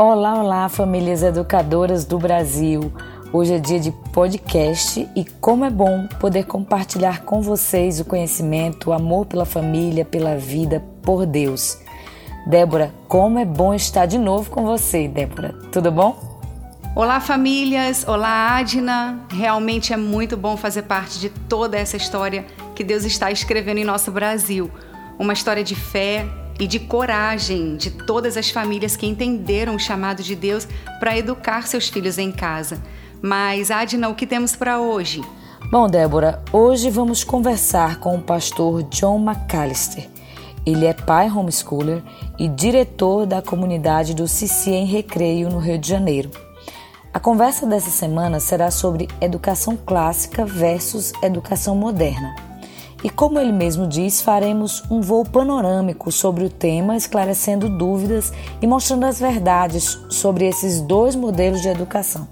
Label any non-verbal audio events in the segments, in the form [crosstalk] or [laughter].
Olá, olá, famílias educadoras do Brasil. Hoje é dia de podcast e como é bom poder compartilhar com vocês o conhecimento, o amor pela família, pela vida, por Deus. Débora, como é bom estar de novo com você, Débora. Tudo bom? Olá, famílias. Olá, Adna. Realmente é muito bom fazer parte de toda essa história que Deus está escrevendo em nosso Brasil. Uma história de fé, e de coragem de todas as famílias que entenderam o chamado de Deus para educar seus filhos em casa. Mas, Adna, o que temos para hoje? Bom, Débora, hoje vamos conversar com o pastor John McAllister. Ele é pai homeschooler e diretor da comunidade do Cici em Recreio, no Rio de Janeiro. A conversa dessa semana será sobre educação clássica versus educação moderna. E como ele mesmo diz, faremos um voo panorâmico sobre o tema, esclarecendo dúvidas e mostrando as verdades sobre esses dois modelos de educação.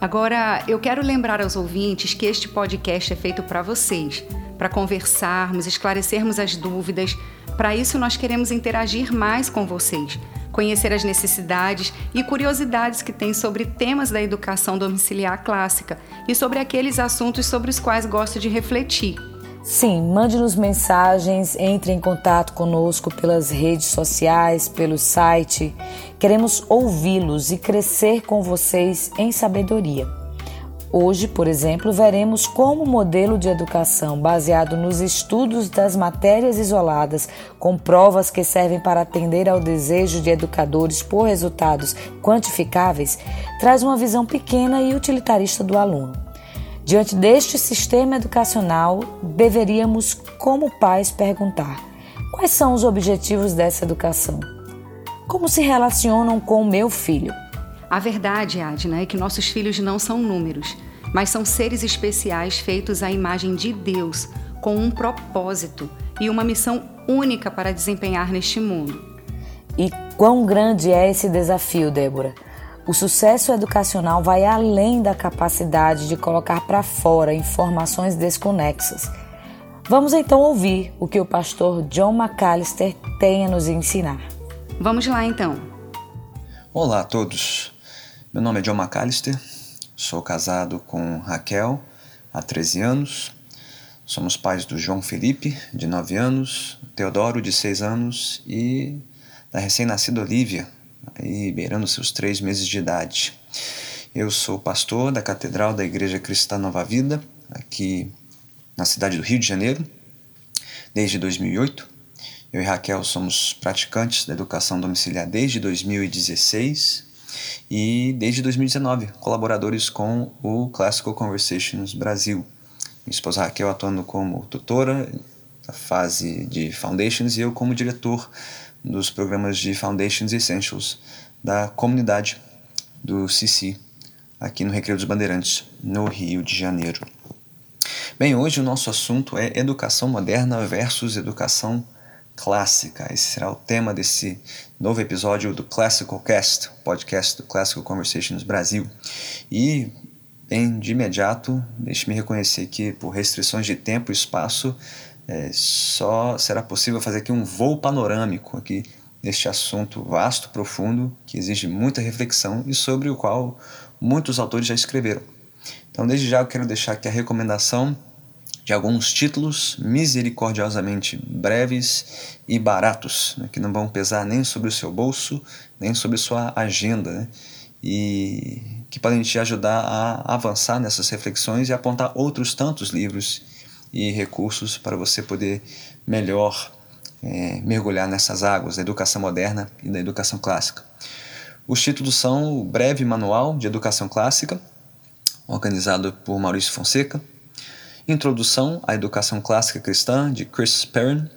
Agora, eu quero lembrar aos ouvintes que este podcast é feito para vocês, para conversarmos, esclarecermos as dúvidas. Para isso, nós queremos interagir mais com vocês, conhecer as necessidades e curiosidades que tem sobre temas da educação domiciliar clássica e sobre aqueles assuntos sobre os quais gosto de refletir. Sim, mande-nos mensagens, entre em contato conosco pelas redes sociais, pelo site. Queremos ouvi-los e crescer com vocês em sabedoria. Hoje, por exemplo, veremos como o modelo de educação baseado nos estudos das matérias isoladas, com provas que servem para atender ao desejo de educadores por resultados quantificáveis, traz uma visão pequena e utilitarista do aluno. Diante deste sistema educacional, deveríamos, como pais, perguntar: quais são os objetivos dessa educação? Como se relacionam com o meu filho? A verdade, Adna, é que nossos filhos não são números, mas são seres especiais feitos à imagem de Deus, com um propósito e uma missão única para desempenhar neste mundo. E quão grande é esse desafio, Débora? O sucesso educacional vai além da capacidade de colocar para fora informações desconexas. Vamos então ouvir o que o pastor John McAllister tem a nos ensinar. Vamos lá então. Olá a todos. Meu nome é John McAllister. Sou casado com Raquel há 13 anos. Somos pais do João Felipe, de 9 anos, Teodoro, de 6 anos e da recém-nascida Olivia, aí beirando seus três meses de idade. Eu sou pastor da Catedral da Igreja Cristã Nova Vida, aqui na cidade do Rio de Janeiro, desde 2008. Eu e Raquel somos praticantes da educação domiciliar desde 2016 e desde 2019 colaboradores com o Classical Conversations Brasil. Minha esposa Raquel atuando como tutora da fase de Foundations e eu como diretor dos programas de Foundations Essentials da comunidade do CC, aqui no Recreio dos Bandeirantes, no Rio de Janeiro. Bem, hoje o nosso assunto é educação moderna versus educação clássica. Esse será o tema desse novo episódio do Classical Cast, podcast do Classical Conversations Brasil. E, bem, de imediato, deixe-me reconhecer que, por restrições de tempo e espaço, é, só será possível fazer aqui um voo panorâmico aqui neste assunto vasto, profundo, que exige muita reflexão e sobre o qual muitos autores já escreveram. Então, desde já eu quero deixar aqui a recomendação de alguns títulos misericordiosamente breves e baratos, né, que não vão pesar nem sobre o seu bolso, nem sobre sua agenda, né, e que podem te ajudar a avançar nessas reflexões e apontar outros tantos livros e recursos para você poder melhor é, mergulhar nessas águas da educação moderna e da educação clássica. Os títulos são o Breve Manual de Educação Clássica, organizado por Maurício Fonseca, Introdução à Educação Clássica Cristã, de Chris Perrin,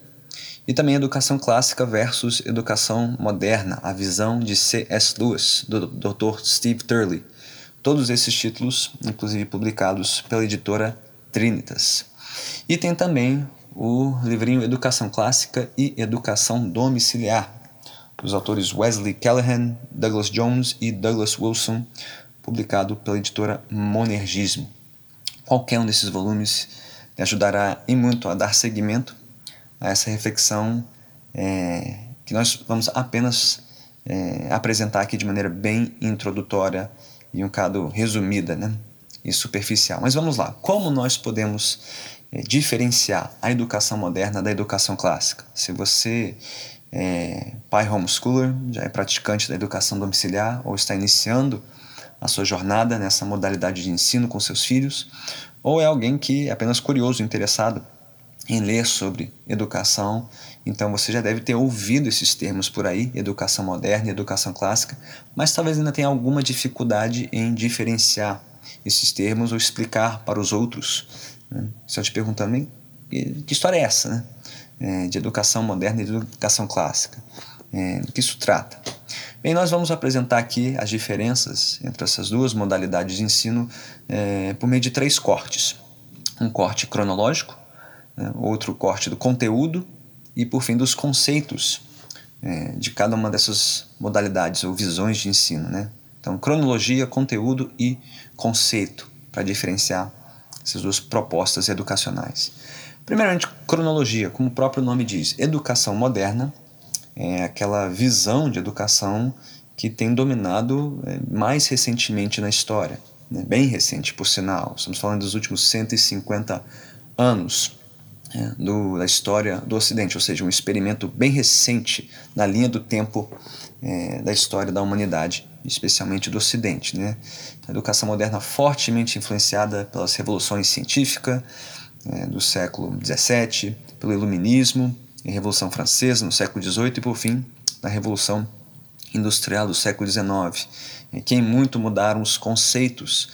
e também Educação Clássica versus Educação Moderna, a visão de C.S. Lewis, do Dr. Steve Turley. Todos esses títulos, inclusive publicados pela editora Trinitas. E tem também o livrinho Educação Clássica e Educação Domiciliar, dos autores Wesley Callahan, Douglas Jones e Douglas Wilson, publicado pela editora Monergismo. Qualquer um desses volumes te ajudará em muito a dar seguimento a essa reflexão é, que nós vamos apenas é, apresentar aqui de maneira bem introdutória e um bocado resumida né? e superficial. Mas vamos lá, como nós podemos é, diferenciar a educação moderna da educação clássica? Se você é pai homeschooler, já é praticante da educação domiciliar ou está iniciando a sua jornada nessa modalidade de ensino com seus filhos, ou é alguém que é apenas curioso, interessado em ler sobre educação, então você já deve ter ouvido esses termos por aí, educação moderna e educação clássica, mas talvez ainda tenha alguma dificuldade em diferenciar esses termos ou explicar para os outros. Né? Estão te perguntando, que história é essa, né? É, de educação moderna e de educação clássica? É, do que isso trata? Bem, nós vamos apresentar aqui as diferenças entre essas duas modalidades de ensino é, por meio de três cortes. Um corte cronológico, né, outro corte do conteúdo e, por fim, dos conceitos é, de cada uma dessas modalidades ou visões de ensino. Né? Então, cronologia, conteúdo e conceito, para diferenciar essas duas propostas educacionais. Primeiramente, cronologia, como o próprio nome diz, educação moderna é aquela visão de educação que tem dominado é, mais recentemente na história, né? bem recente, por sinal. Estamos falando dos últimos 150 anos é, do, da história do Ocidente, ou seja, um experimento bem recente na linha do tempo é, da história da humanidade, especialmente do Ocidente. Né? A educação moderna fortemente influenciada pelas revoluções científicas é, do século XVII, pelo Iluminismo, e Revolução Francesa no século XVIII e, por fim, na Revolução Industrial do século XIX, que em muito mudaram os conceitos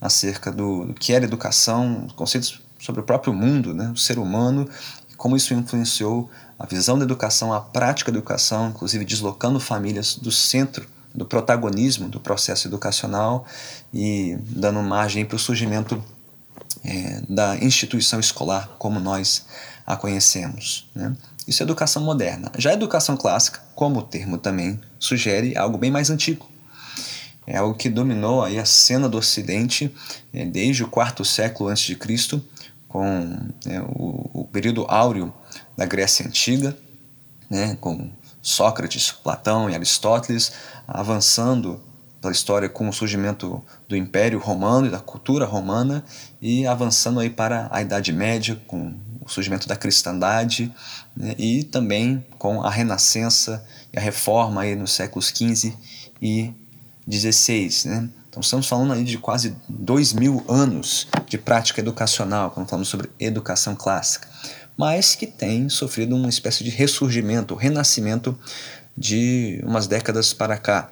acerca do, do que era educação, conceitos sobre o próprio mundo, né, o ser humano, e como isso influenciou a visão da educação, a prática da educação, inclusive deslocando famílias do centro do protagonismo do processo educacional e dando margem para o surgimento é, da instituição escolar como nós a conhecemos. Né? Isso é educação moderna. Já a educação clássica, como o termo também sugere, é algo bem mais antigo. É algo que dominou aí a cena do Ocidente é, desde o quarto século antes de Cristo com né, o, o, período áureo da Grécia Antiga, né, com Sócrates, Platão e Aristóteles, avançando pela história com o surgimento do Império Romano e da cultura romana e avançando aí para a Idade Média com o surgimento da cristandade né, e também com a Renascença e a Reforma aí nos séculos XV e XVI, né? Então estamos falando aí de quase dois mil anos de prática educacional, quando falamos sobre educação clássica, mas que tem sofrido uma espécie de ressurgimento, renascimento de umas décadas para cá.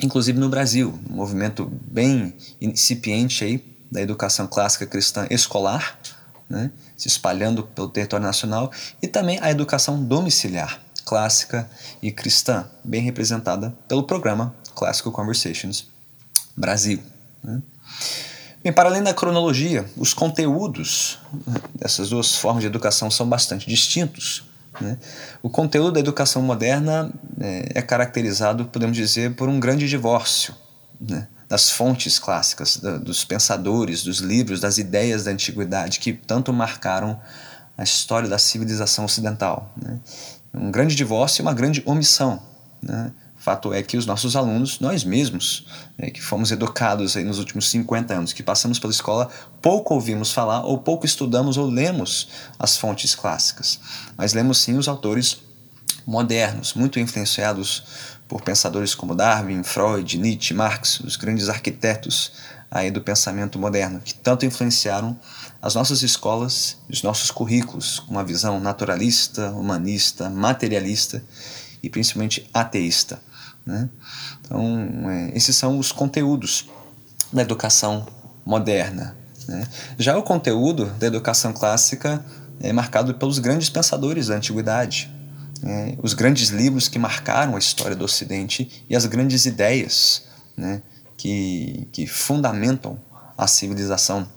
Inclusive no Brasil, um movimento bem incipiente aí da educação clássica cristã escolar, né, se espalhando pelo território nacional, e também a educação domiciliar, clássica e cristã, bem representada pelo programa Classical Conversations Brasil. Né? Bem, para além da cronologia, os conteúdos dessas duas formas de educação são bastante distintos. Né? O conteúdo da educação moderna é, é caracterizado, podemos dizer, por um grande divórcio né? das fontes clássicas, da, dos pensadores, dos livros, das ideias da antiguidade que tanto marcaram a história da civilização ocidental. Né? Um grande divórcio e uma grande omissão. Fato é que os nossos alunos, nós mesmos, né, que fomos educados aí nos últimos 50 anos, que passamos pela escola, pouco ouvimos falar, ou pouco estudamos ou lemos as fontes clássicas. Mas lemos sim os autores modernos, muito influenciados por pensadores como Darwin, Freud, Nietzsche, Marx, os grandes arquitetos aí do pensamento moderno, que tanto influenciaram as nossas escolas, os nossos currículos, com uma visão naturalista, humanista, materialista e principalmente ateísta. Né? Então, é, esses são os conteúdos da educação moderna. Né? Já o conteúdo da educação clássica é marcado pelos grandes pensadores da antiguidade, né? os grandes livros que marcaram a história do Ocidente e as grandes ideias né? que, que fundamentam a civilização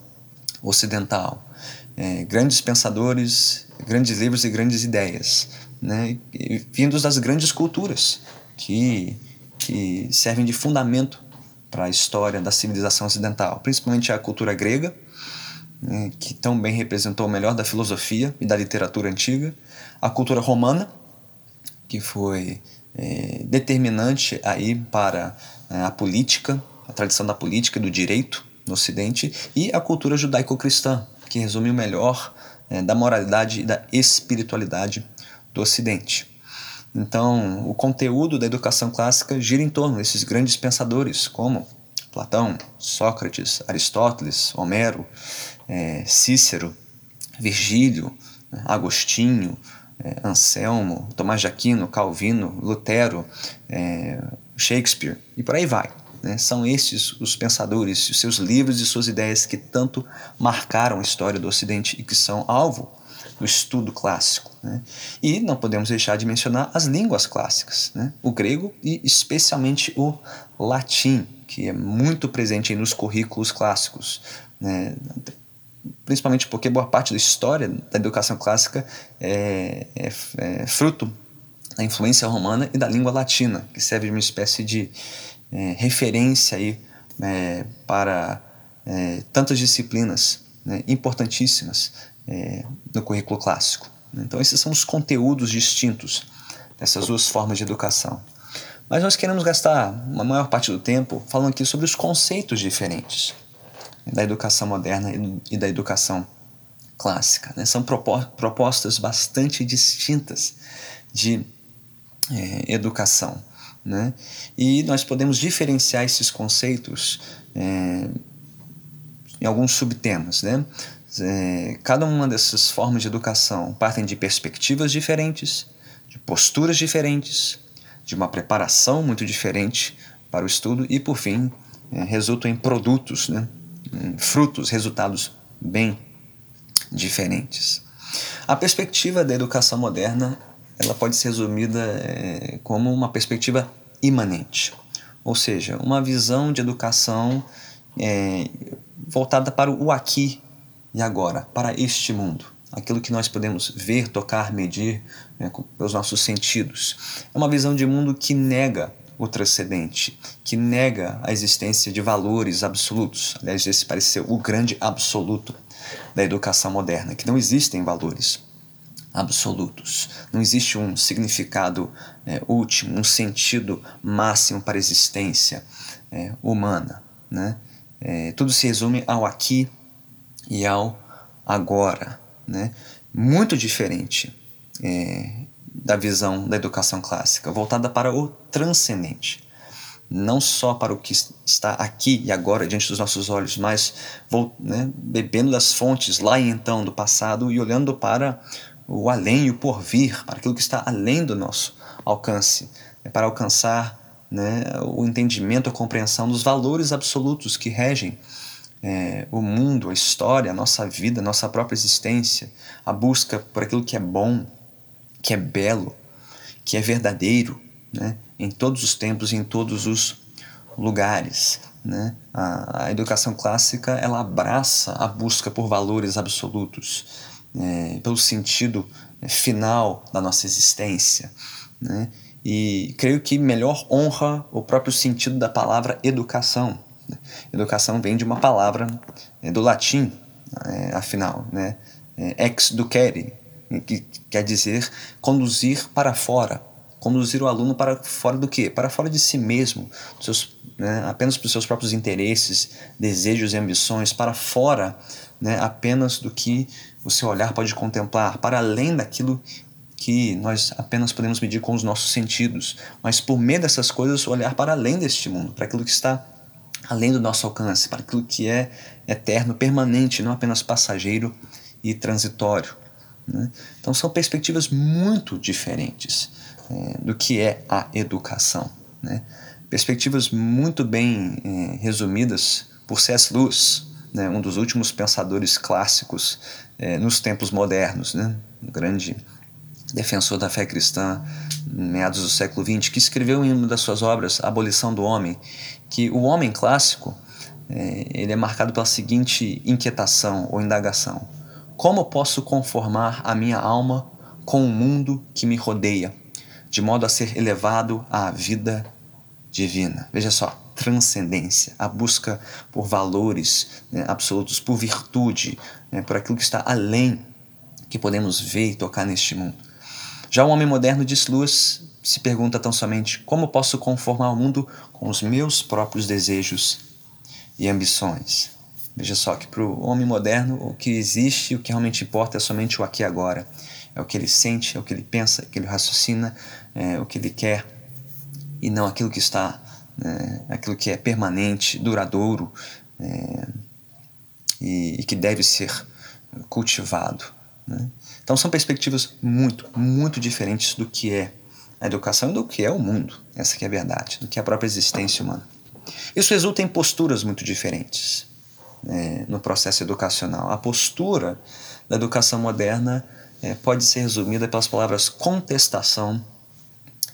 ocidental. É, grandes pensadores, grandes livros e grandes ideias, né? vindos das grandes culturas que, que servem de fundamento para a história da civilização ocidental, principalmente a cultura grega, né, que tão bem representou o melhor da filosofia e da literatura antiga, a cultura romana, que foi é, determinante aí para é, a política, a tradição da política e do direito no Ocidente e a cultura judaico-cristã, que resume o melhor é, da moralidade e da espiritualidade do Ocidente. Então, o conteúdo da educação clássica gira em torno desses grandes pensadores, como Platão, Sócrates, Aristóteles, Homero, é, Cícero, Virgílio, Agostinho, é, Anselmo, Tomás de Aquino, Calvino, Lutero, é, Shakespeare e por aí vai. Né? São esses os pensadores, os seus livros e suas ideias que tanto marcaram a história do Ocidente e que são alvo do estudo clássico. Né? E não podemos deixar de mencionar as línguas clássicas, né? o grego e especialmente o latim, que é muito presente nos currículos clássicos. Né? Principalmente porque boa parte da história da educação clássica é, é, é fruto da influência romana e da língua latina, que serve de uma espécie de é, referência aí, é, para é, tantas disciplinas né, importantíssimas é, no currículo clássico. Então, esses são os conteúdos distintos dessas duas formas de educação. Mas nós queremos gastar uma maior parte do tempo falando aqui sobre os conceitos diferentes da educação moderna e da educação clássica. Né? São propostas bastante distintas de é, educação. Né? E nós podemos diferenciar esses conceitos é, em alguns subtemas. Né? É, cada uma dessas formas de educação partem de perspectivas diferentes, de posturas diferentes, de uma preparação muito diferente para o estudo e, por fim, é, resultam em produtos, né? frutos, resultados bem diferentes. A perspectiva da educação moderna ela pode ser resumida é, como uma perspectiva imanente, ou seja, uma visão de educação é, voltada para o aqui e agora, para este mundo, aquilo que nós podemos ver, tocar, medir né, pelos nossos sentidos. É uma visão de mundo que nega o transcendente, que nega a existência de valores absolutos. Aliás, esse parece ser o grande absoluto da educação moderna, que não existem valores absolutos. Não existe um significado é, último, um sentido máximo para a existência é, humana. Né? É, tudo se resume ao aqui e ao agora. Né? Muito diferente é, da visão da educação clássica, voltada para o transcendente. Não só para o que está aqui e agora diante dos nossos olhos, mas né, bebendo das fontes lá e então do passado e olhando para o além e o porvir, para aquilo que está além do nosso alcance, é para alcançar né, o entendimento, a compreensão dos valores absolutos que regem é, o mundo, a história, a nossa vida, a nossa própria existência, a busca por aquilo que é bom, que é belo, que é verdadeiro, né, em todos os tempos em todos os lugares. Né? A, a educação clássica ela abraça a busca por valores absolutos, é, pelo sentido né, final da nossa existência. Né? E creio que melhor honra o próprio sentido da palavra educação. [laughs] Educação vem de uma palavra é, do latim, é, afinal, né? É, ex ducere, que quer dizer conduzir para fora. Conduzir o aluno para fora do quê? Para fora de si mesmo, seus, né, apenas para os seus próprios interesses, desejos e ambições, para fora né, apenas do que o seu olhar pode contemplar, para além daquilo que nós apenas podemos medir com os nossos sentidos, mas por meio dessas coisas olhar para além deste mundo, para aquilo que está além do nosso alcance, para aquilo que é eterno, permanente, não apenas passageiro e transitório. Né? Então são perspectivas muito diferentes é, do que é a educação. Né? Perspectivas muito bem é, resumidas por C.S. Lewis, né, um dos últimos pensadores clássicos é, nos tempos modernos, né, um grande defensor da fé cristã, meados do século XX, que escreveu em uma das suas obras, Abolição do Homem, que o homem clássico é, ele é marcado pela seguinte inquietação ou indagação: como posso conformar a minha alma com o mundo que me rodeia, de modo a ser elevado à vida divina? Veja só, transcendência, a busca por valores né, absolutos, por virtude, né, por aquilo que está além que podemos ver e tocar neste mundo. Já o homem moderno, diz Lewis, se pergunta tão somente como posso conformar o mundo com os meus próprios desejos e ambições. Veja só que para o homem moderno o que existe, o que realmente importa é somente o aqui e agora. É o que ele sente, é o que ele pensa, é o que ele raciocina, é o que ele quer e não aquilo que está, né, aquilo que é permanente, duradouro é, e, e, que deve ser cultivado. Né? Então são perspectivas muito, muito diferentes do que é a educação e do que é o mundo. Essa que é a verdade, do que é a própria existência humana. Isso resulta em posturas muito diferentes é, no processo educacional. A postura da educação moderna é, pode ser resumida pelas palavras contestação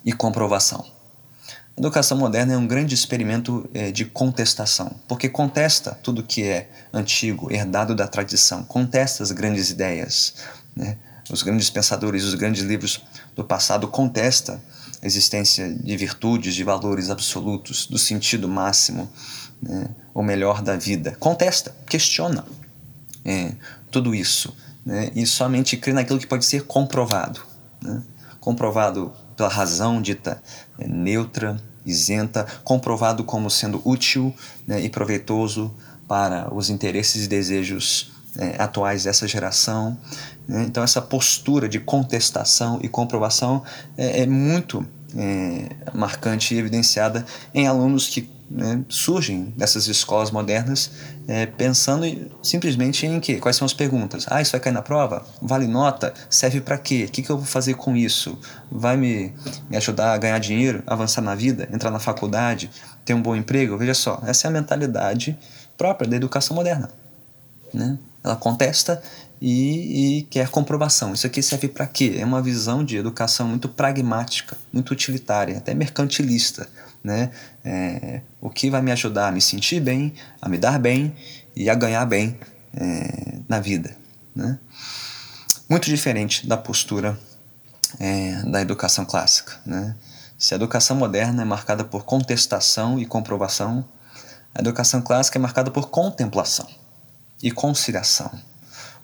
e comprovação. A educação moderna é um grande experimento é, de contestação, porque contesta tudo que é antigo, herdado da tradição, contesta as grandes ideias. Né? Os grandes pensadores, os grandes livros do passado contesta a existência de virtudes, de valores absolutos, do sentido máximo, né? o melhor da vida. Contesta, questiona é, tudo isso né? e somente crê naquilo que pode ser comprovado. Né? Comprovado pela razão dita é, neutra, isenta, comprovado como sendo útil né, e proveitoso para os interesses e desejos é, atuais dessa geração. Né? Então, essa postura de contestação e comprovação é, é muito é, marcante e evidenciada em alunos que né, surgem dessas escolas modernas é, pensando simplesmente em que? Quais são as perguntas? Ah, isso vai cair na prova? Vale nota? Serve para quê? O que, que eu vou fazer com isso? Vai me, me ajudar a ganhar dinheiro, avançar na vida, entrar na faculdade, ter um bom emprego? Veja só, essa é a mentalidade própria da educação moderna. Né? Ela contesta e, e quer comprovação. Isso aqui serve para quê? É uma visão de educação muito pragmática, muito utilitária, até mercantilista. Né? É, o que vai me ajudar a me sentir bem, a me dar bem e a ganhar bem é, na vida. Né? Muito diferente da postura é, da educação clássica. Né? Se a educação moderna é marcada por contestação e comprovação, a educação clássica é marcada por contemplação e conciliação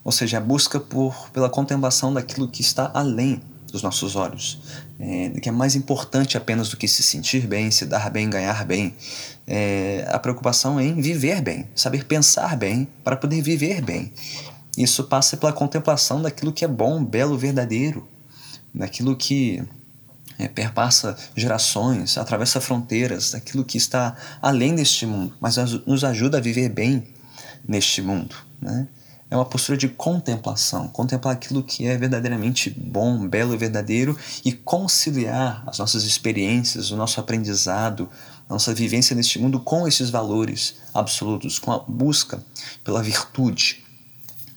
ou seja, a busca por, pela contemplação daquilo que está além dos nossos olhos, é, que é mais importante apenas do que se sentir bem, se dar bem, ganhar bem. É, a preocupação em viver bem, saber pensar bem para poder viver bem. Isso passa pela contemplação daquilo que é bom, belo, verdadeiro, daquilo que é, perpassa gerações, atravessa fronteiras, daquilo que está além deste mundo, mas nos ajuda a viver bem neste mundo. Né? é uma postura de contemplação, contemplar aquilo que é verdadeiramente bom, belo e verdadeiro e conciliar as nossas experiências, o nosso aprendizado, a nossa vivência neste mundo com esses valores absolutos, com a busca pela virtude,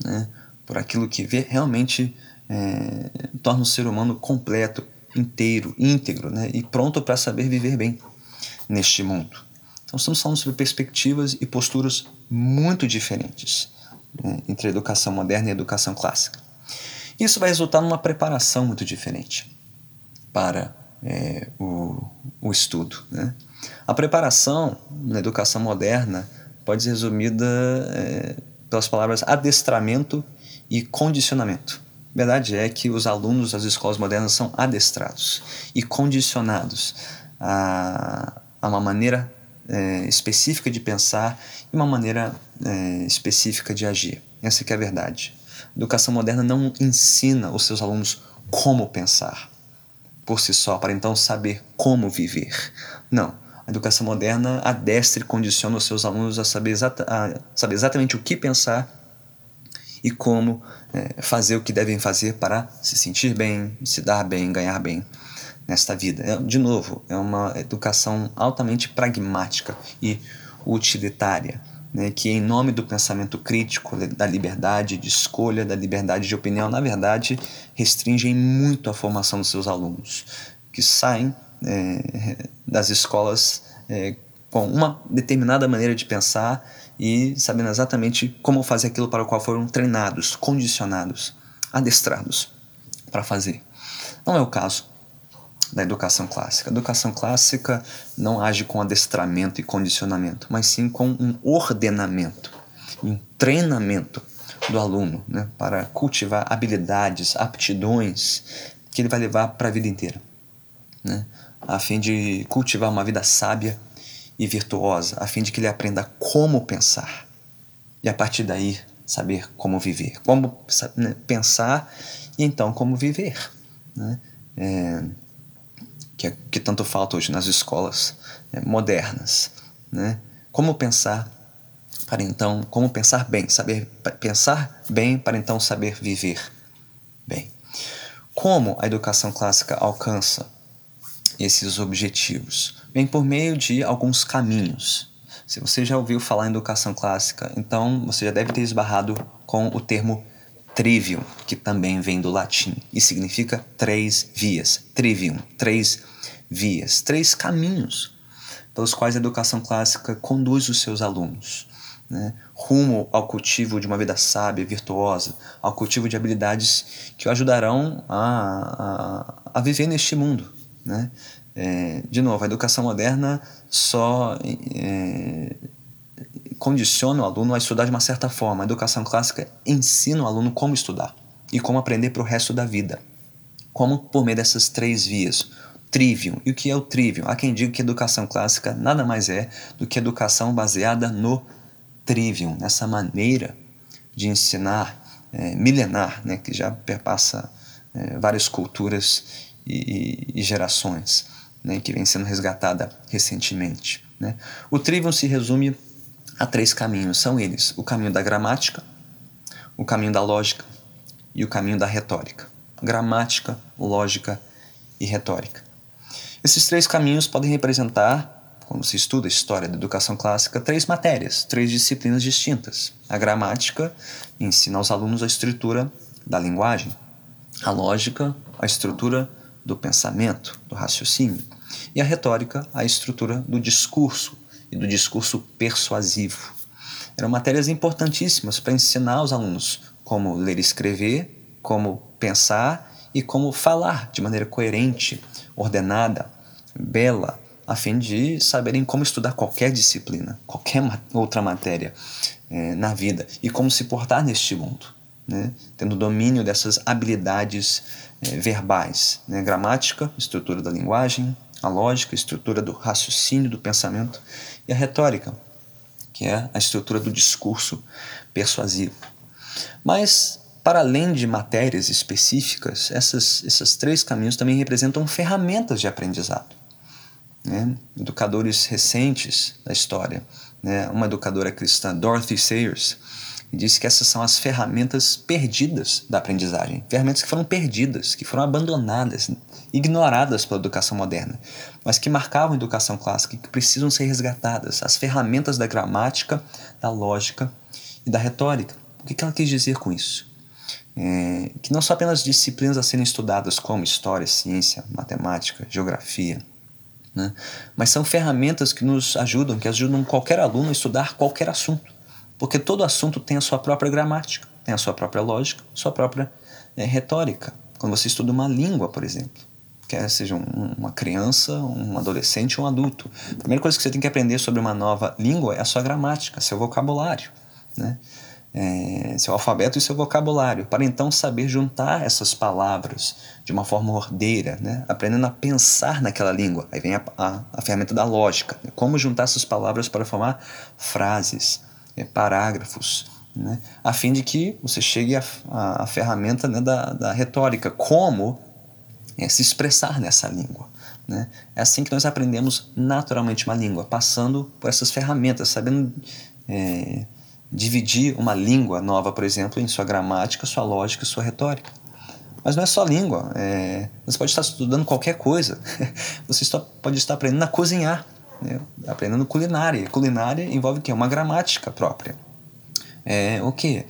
né? por aquilo que realmente é, torna o ser humano completo, inteiro, íntegro né? e pronto para saber viver bem neste mundo. Então, estamos falando sobre perspectivas e posturas muito diferentes né, entre a educação moderna e a educação clássica. Isso vai resultar numa preparação muito diferente para é, o, o estudo. Né? A preparação na educação moderna pode ser resumida é, pelas palavras adestramento e condicionamento. Verdade é que os alunos das escolas modernas são adestrados e condicionados a, a uma maneira é, específica de pensar e uma maneira é, específica de agir. Essa é a verdade. A educação moderna não ensina os seus alunos como pensar por si só, para então saber como viver. Não. A educação moderna adestra e condiciona os seus alunos a saber, exata, a saber exatamente o que pensar e como é, fazer o que devem fazer para se sentir bem, se dar bem, ganhar bem nesta vida. É, de novo, é uma educação altamente pragmática e utilitária, né, que em nome do pensamento crítico, da liberdade de escolha, da liberdade de opinião, na verdade, restringem muito a formação dos seus alunos, que saem é, das escolas é, com uma determinada maneira de pensar e sabendo exatamente como fazer aquilo para o qual foram treinados, condicionados, adestrados para fazer. Não é o caso da educação clássica. A educação clássica não age com adestramento e condicionamento, mas sim com um ordenamento, um treinamento do aluno né, para cultivar habilidades, aptidões que ele vai levar para a vida inteira, né? a fim de cultivar uma vida sábia e virtuosa, a fim de que ele aprenda como pensar e a partir daí saber como viver, como né, pensar e então como viver, né? É, que, é, que tanto falta hoje nas escolas né, modernas, né? Como pensar para então, como pensar bem, saber pensar bem para então saber viver bem. Como a educação clássica alcança esses objetivos? Vem por meio de alguns caminhos. Se você já ouviu falar em educação clássica, então você já deve ter esbarrado com o termo trivium, que também vem do latim e significa três vias. Trivium, três vias, três caminhos pelos quais a educação clássica conduz os seus alunos. Né, rumo ao cultivo de uma vida sábia, virtuosa, ao cultivo de habilidades que o ajudarão a, a, a viver neste mundo. Né? É, de novo, a educação moderna só é, condiciona o aluno a estudar de uma certa forma. A educação clássica ensina o aluno como estudar e como aprender para o resto da vida. Como por meio dessas três vias trivium. E o que é o trivium? Há quem diga que educação clássica nada mais é do que educação baseada no trivium, nessa maneira de ensinar é, milenar, né, que já perpassa é, várias culturas e, e, e gerações, né, que vem sendo resgatada recentemente. Né. O trivium se resume a três caminhos, são eles: o caminho da gramática, o caminho da lógica e o caminho da retórica. Gramática, lógica e retórica. Esses três caminhos podem representar, quando se estuda a história da educação clássica, três matérias, três disciplinas distintas. A gramática ensina aos alunos a estrutura da linguagem, a lógica, a estrutura do pensamento, do raciocínio, e a retórica, a estrutura do discurso e do discurso persuasivo. Eram matérias importantíssimas para ensinar aos alunos como ler e escrever, como pensar e como falar de maneira coerente, ordenada, bela, a fim de saberem como estudar qualquer disciplina, qualquer outra matéria é, na vida e como se portar neste mundo, né? tendo domínio dessas habilidades é, verbais, né? gramática, estrutura da linguagem, a lógica, estrutura do raciocínio, do pensamento e a retórica, que é a estrutura do discurso persuasivo. Mas para além de matérias específicas, essas, esses três caminhos também representam ferramentas de aprendizado né, educadores recentes da história. Né, uma educadora cristã, Dorothy Sayers, disse que essas são as ferramentas perdidas da aprendizagem, ferramentas que foram perdidas, que foram abandonadas, ignoradas pela educação moderna, mas que marcavam a educação clássica e que precisam ser resgatadas, as ferramentas da gramática, da lógica e da retórica. O que ela quis dizer com isso? É, que não são apenas disciplinas a serem estudadas como história, ciência, matemática, geografia, né? Mas são ferramentas que nos ajudam, que ajudam qualquer aluno a estudar qualquer assunto. Porque todo assunto tem a sua própria gramática, tem a sua própria lógica, sua própria é, retórica. Quando você estuda uma língua, por exemplo, quer seja um, uma criança, um adolescente ou um adulto, a primeira coisa que você tem que aprender sobre uma nova língua é a sua gramática, seu vocabulário. Né? é, seu alfabeto e seu vocabulário, para então saber juntar essas palavras de uma forma ordeira, né? aprendendo a pensar naquela língua. Aí vem a, a, a ferramenta da lógica, né? como juntar essas palavras para formar frases, é, parágrafos, né? a fim de que você chegue à ferramenta né, da, da retórica, como é, se expressar nessa língua. Né? É assim que nós aprendemos naturalmente uma língua, passando por essas ferramentas, sabendo é, dividir uma língua nova, por exemplo, em sua gramática, sua lógica sua retórica. Mas não é só língua. É, você pode estar estudando qualquer coisa. [laughs] Você pode estar aprendendo a cozinhar, né? aprendendo culinária. Culinária envolve o quê? Uma gramática própria é, o que?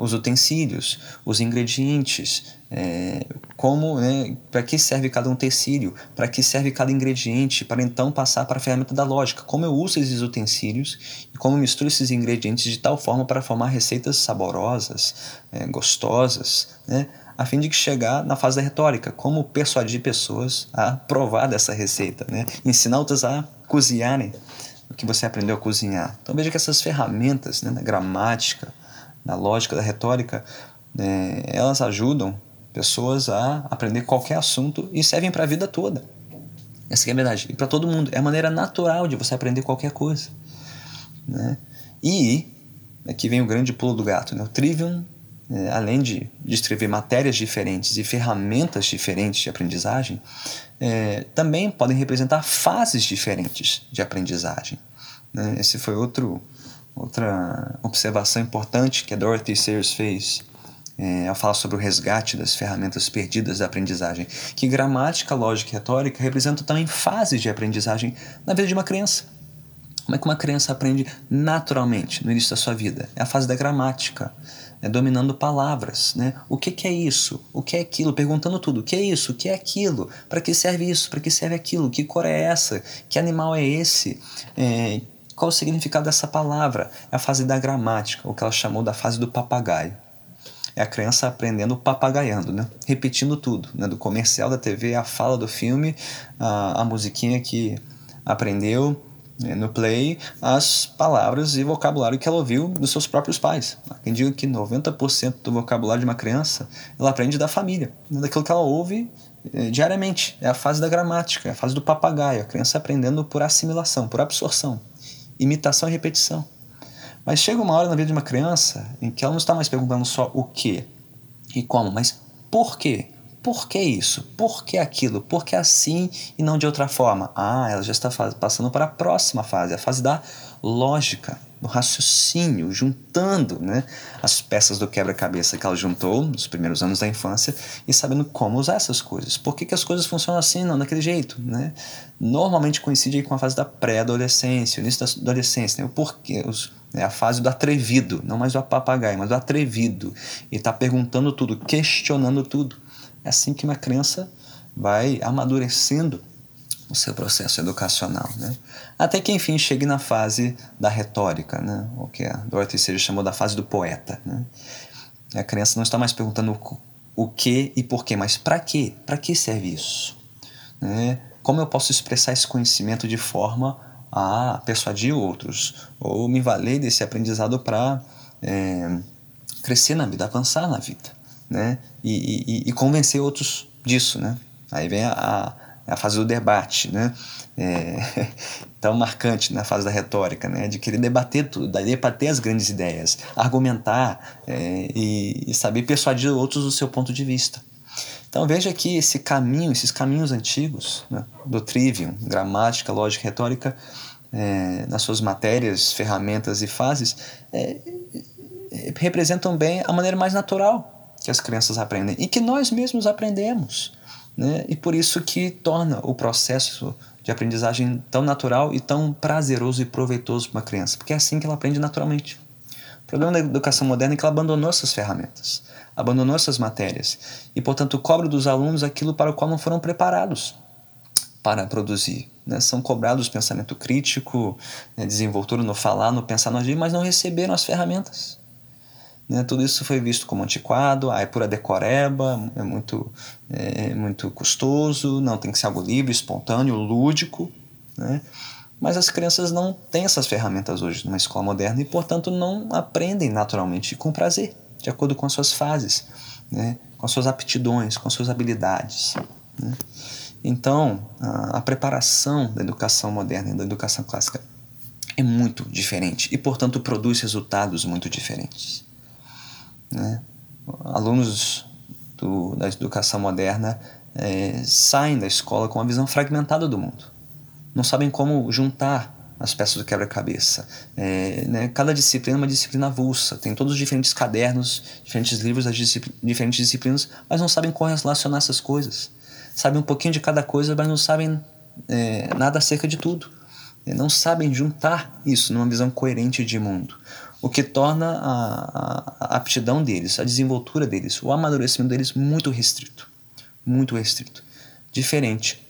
Os utensílios, os ingredientes, é, como, né, para que serve cada utensílio, para que serve cada ingrediente, para então passar para a ferramenta da lógica, como eu uso esses utensílios e como misturo esses ingredientes de tal forma para formar receitas saborosas, é, gostosas, né, a fim de chegar na fase da retórica, como persuadir pessoas a provar dessa receita, né, ensinar outras a cozinharem o que você aprendeu a cozinhar. Então veja que essas ferramentas né, da gramática, da lógica, da retórica, é, elas ajudam pessoas a aprender qualquer assunto e servem para a vida toda. Essa é a verdade. E para todo mundo. É a maneira natural de você aprender qualquer coisa. Né? E aqui vem o grande pulo do gato. Né? O Trivium, é, além de descrever matérias diferentes e ferramentas diferentes de aprendizagem, é, também podem representar fases diferentes de aprendizagem. Né? Esse foi outro, outra observação importante que a Dorothy Sayers fez é, ao falar sobre o resgate das ferramentas perdidas da aprendizagem, que gramática, lógica e retórica representam também fases de aprendizagem na vida de uma criança. Como é que uma criança aprende naturalmente no início da sua vida? É a fase da gramática, é dominando palavras, né? O que, que é isso? O que é aquilo? Perguntando tudo. O que é isso? O que é aquilo? Para que serve isso? Para que serve aquilo? Que cor é essa? Que animal é esse? É, qual o significado dessa palavra? É a fase da gramática, o que ela chamou da fase do papagaio é a criança aprendendo papagaiando, né? repetindo tudo, né? do comercial da TV, a fala do filme, a, a musiquinha que aprendeu? No play, as palavras e vocabulário que ela ouviu dos seus próprios pais. Quem diga que 90% do vocabulário de uma criança ela aprende da família, né? daquilo que ela ouve eh, diariamente. É a fase da gramática, é a fase do papagaio, a criança aprendendo por assimilação, por absorção, imitação e repetição. Mas chega uma hora na vida de uma criança em que ela não está mais perguntando só o que e como, mas por quê? Por que isso? Por que aquilo? Por que assim e não de outra forma? Ah, ela já está passando para a próxima fase, a fase da lógica, do raciocínio, juntando né, as peças do quebra-cabeça que ela juntou nos primeiros anos da infância e sabendo como usar essas coisas. Por que, que as coisas funcionam assim, não daquele jeito? Né? Normalmente coincide com a fase da pré-adolescência, início da adolescência, né? o porquê, os é a fase do atrevido, não mais do papagaio, mas do atrevido. E está perguntando tudo, questionando tudo. É assim que uma criança vai amadurecendo o seu processo educacional. Né? Até que, enfim, chegue na fase da retórica, né? o que a Dorothy Sayers chamou da fase do poeta. Né? A criança não está mais perguntando o que e por quê, mas para quê? Para que serve isso? Né? Como eu posso expressar esse conhecimento de forma a persuadir outros, ou me valer desse aprendizado para é, crescer na vida, avançar na vida, né? E, e, e, convencer outros disso, né? Aí vem a, a, fase do debate, né? É, [laughs] tão marcante na fase da retórica, né? De querer debater tudo, debater as grandes ideias, argumentar é, e, e saber persuadir outros do seu ponto de vista. Então veja que esse caminho, esses caminhos antigos né, do trivium, gramática, lógica, retórica, é, nas suas matérias, ferramentas e fases, é, é, representam bem a maneira mais natural que as crianças aprendem e que nós mesmos aprendemos. Né? E por isso que torna o processo de aprendizagem tão natural e tão prazeroso e proveitoso para uma criança, porque é assim que ela aprende naturalmente. O problema da educação moderna é que ela abandonou essas ferramentas, abandonou essas matérias e, portanto, cobra dos alunos aquilo para o qual não foram preparados para produzir. Né? São cobrados pensamento crítico, né? desenvoltura no falar, no pensar, no agir, mas não receberam as ferramentas. Né? Tudo isso foi visto como antiquado, ah, é pura decoreba, é muito, é muito custoso, não tem que ser algo livre, espontâneo, lúdico. Né? Mas as crianças não têm essas ferramentas hoje numa escola moderna e, portanto, não aprendem naturalmente com prazer, de acordo com as suas fases, né? com as suas aptidões, com as suas habilidades. Né? Então, a, a preparação da educação moderna e da educação clássica é muito diferente e, portanto, produz resultados muito diferentes. Né? Alunos do, da educação moderna é, saem da escola com uma visão fragmentada do mundo. Não sabem como juntar as peças do quebra-cabeça. É, né? Cada disciplina é uma disciplina avulsa, tem todos os diferentes cadernos, diferentes livros das diferentes disciplinas, mas não sabem correlacionar essas coisas sabem um pouquinho de cada coisa, mas não sabem é, nada acerca de tudo. Não sabem juntar isso numa visão coerente de mundo. O que torna a, a, a aptidão deles, a desenvoltura deles, o amadurecimento deles muito restrito. Muito restrito. Diferente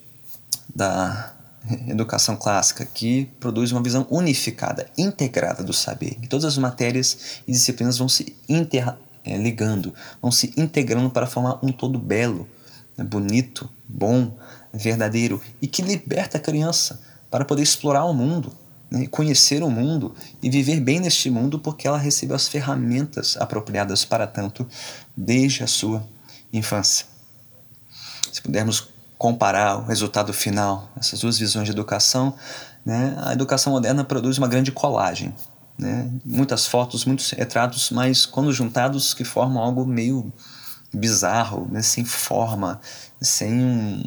da educação clássica, que produz uma visão unificada, integrada do saber. E todas as matérias e disciplinas vão se interligando, vão se integrando para formar um todo belo, né, bonito, bom, verdadeiro e que liberta a criança para poder explorar o mundo, né, conhecer o mundo e viver bem neste mundo porque ela recebeu as ferramentas apropriadas para tanto desde a sua infância. Se pudermos comparar o resultado final, essas duas visões de educação, né, a educação moderna produz uma grande colagem. Né? Muitas fotos, muitos retratos, mas quando juntados que formam algo meio bizarro, né? sem forma, sem um,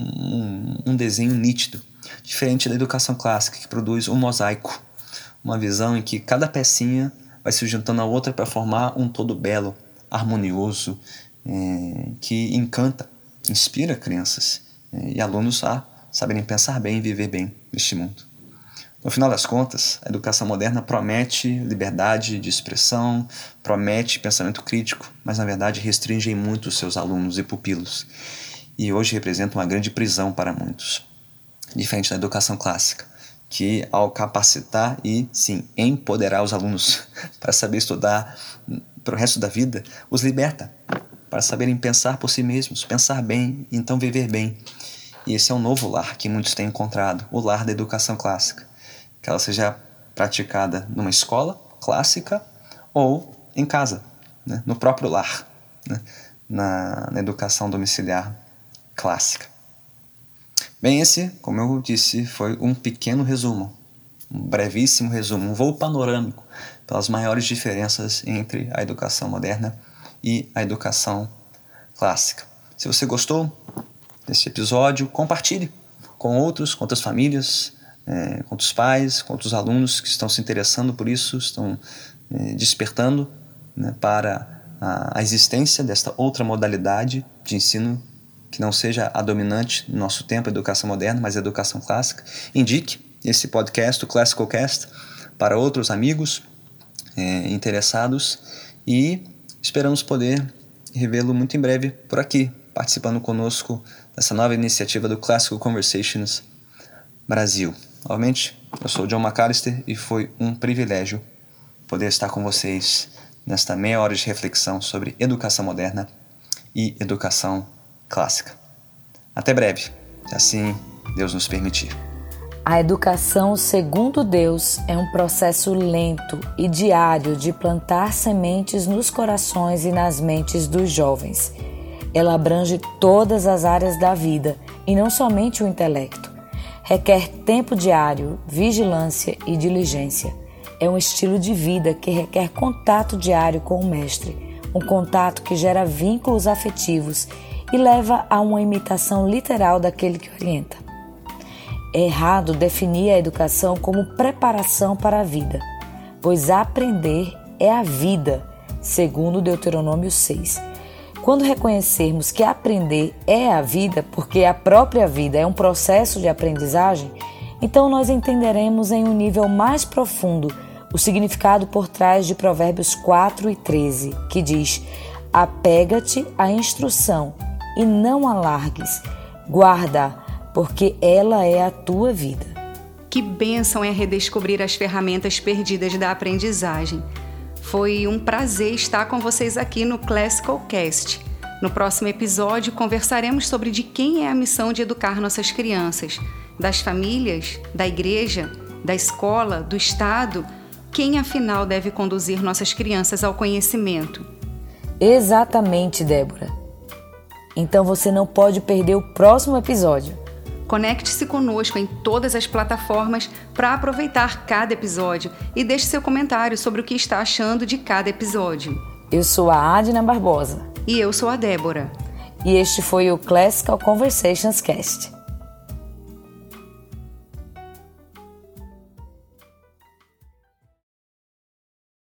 um, um desenho nítido. Diferente da educação clássica, que produz um mosaico, uma visão em que cada pecinha vai se juntando a outra para formar um todo belo, harmonioso, é, que encanta, inspira crianças é, e alunos a saberem pensar bem e viver bem neste mundo. No final das contas, a educação moderna promete liberdade de expressão, promete pensamento crítico, mas na verdade restringe muito seus alunos e pupilos. E hoje representa uma grande prisão para muitos. Diferente da educação clássica, que ao capacitar e, sim, empoderar os alunos [laughs] para saber estudar para o resto da vida, os liberta para saberem pensar por si mesmos, pensar bem então viver bem. E esse é um novo lar que muitos têm encontrado, o lar da educação clássica que ela seja praticada numa escola clássica ou em casa, né? no próprio lar, né? na, na educação domiciliar clássica. Bem, esse, como eu disse, foi um pequeno resumo, um brevíssimo resumo, um voo panorâmico pelas maiores diferenças entre a educação moderna e a educação clássica. Se você gostou desse episódio, compartilhe com outros, com outras famílias, é, contra os pais, contra os alunos que estão se interessando por isso, estão é, despertando né, para a, a, existência desta outra modalidade de ensino que não seja a dominante no nosso tempo, educação moderna, mas educação clássica. Indique esse podcast, o Classical Cast, para outros amigos é, interessados e esperamos poder revê-lo muito em breve por aqui, participando conosco dessa nova iniciativa do Classical Conversations Brasil. Novamente, eu sou o John McAllister e foi um privilégio poder estar com vocês nesta meia hora de reflexão sobre educação moderna e educação clássica. Até breve, se assim Deus nos permitir. A educação, segundo Deus, é um processo lento e diário de plantar sementes nos corações e nas mentes dos jovens. Ela abrange todas as áreas da vida e não somente o intelecto requer tempo diário, vigilância e diligência. É um estilo de vida que requer contato diário com o Mestre, um contato que gera vínculos afetivos e leva a uma imitação literal daquele que orienta. É errado definir a educação como preparação para a vida, pois aprender é a vida, segundo Deuteronômio 6 quando reconhecermos que aprender é a vida, porque a própria vida é um processo de aprendizagem, então nós entenderemos em um nível mais profundo o significado por trás de Provérbios 4 e 13, que diz: Apega-te à instrução e não a largues, guarda, porque ela é a tua vida. Que bênção é redescobrir as ferramentas perdidas da aprendizagem. Foi um prazer estar com vocês aqui no Classical Cast. No próximo episódio, conversaremos sobre de quem é a missão de educar nossas crianças: das famílias, da igreja, da escola, do Estado. Quem afinal deve conduzir nossas crianças ao conhecimento? Exatamente, Débora. Então você não pode perder o próximo episódio. Conecte-se conosco em todas as plataformas para aproveitar cada episódio e deixe seu comentário sobre o que está achando de cada episódio. Eu sou a Adna Barbosa. E eu sou a Débora. E este foi o Classical Conversations Cast.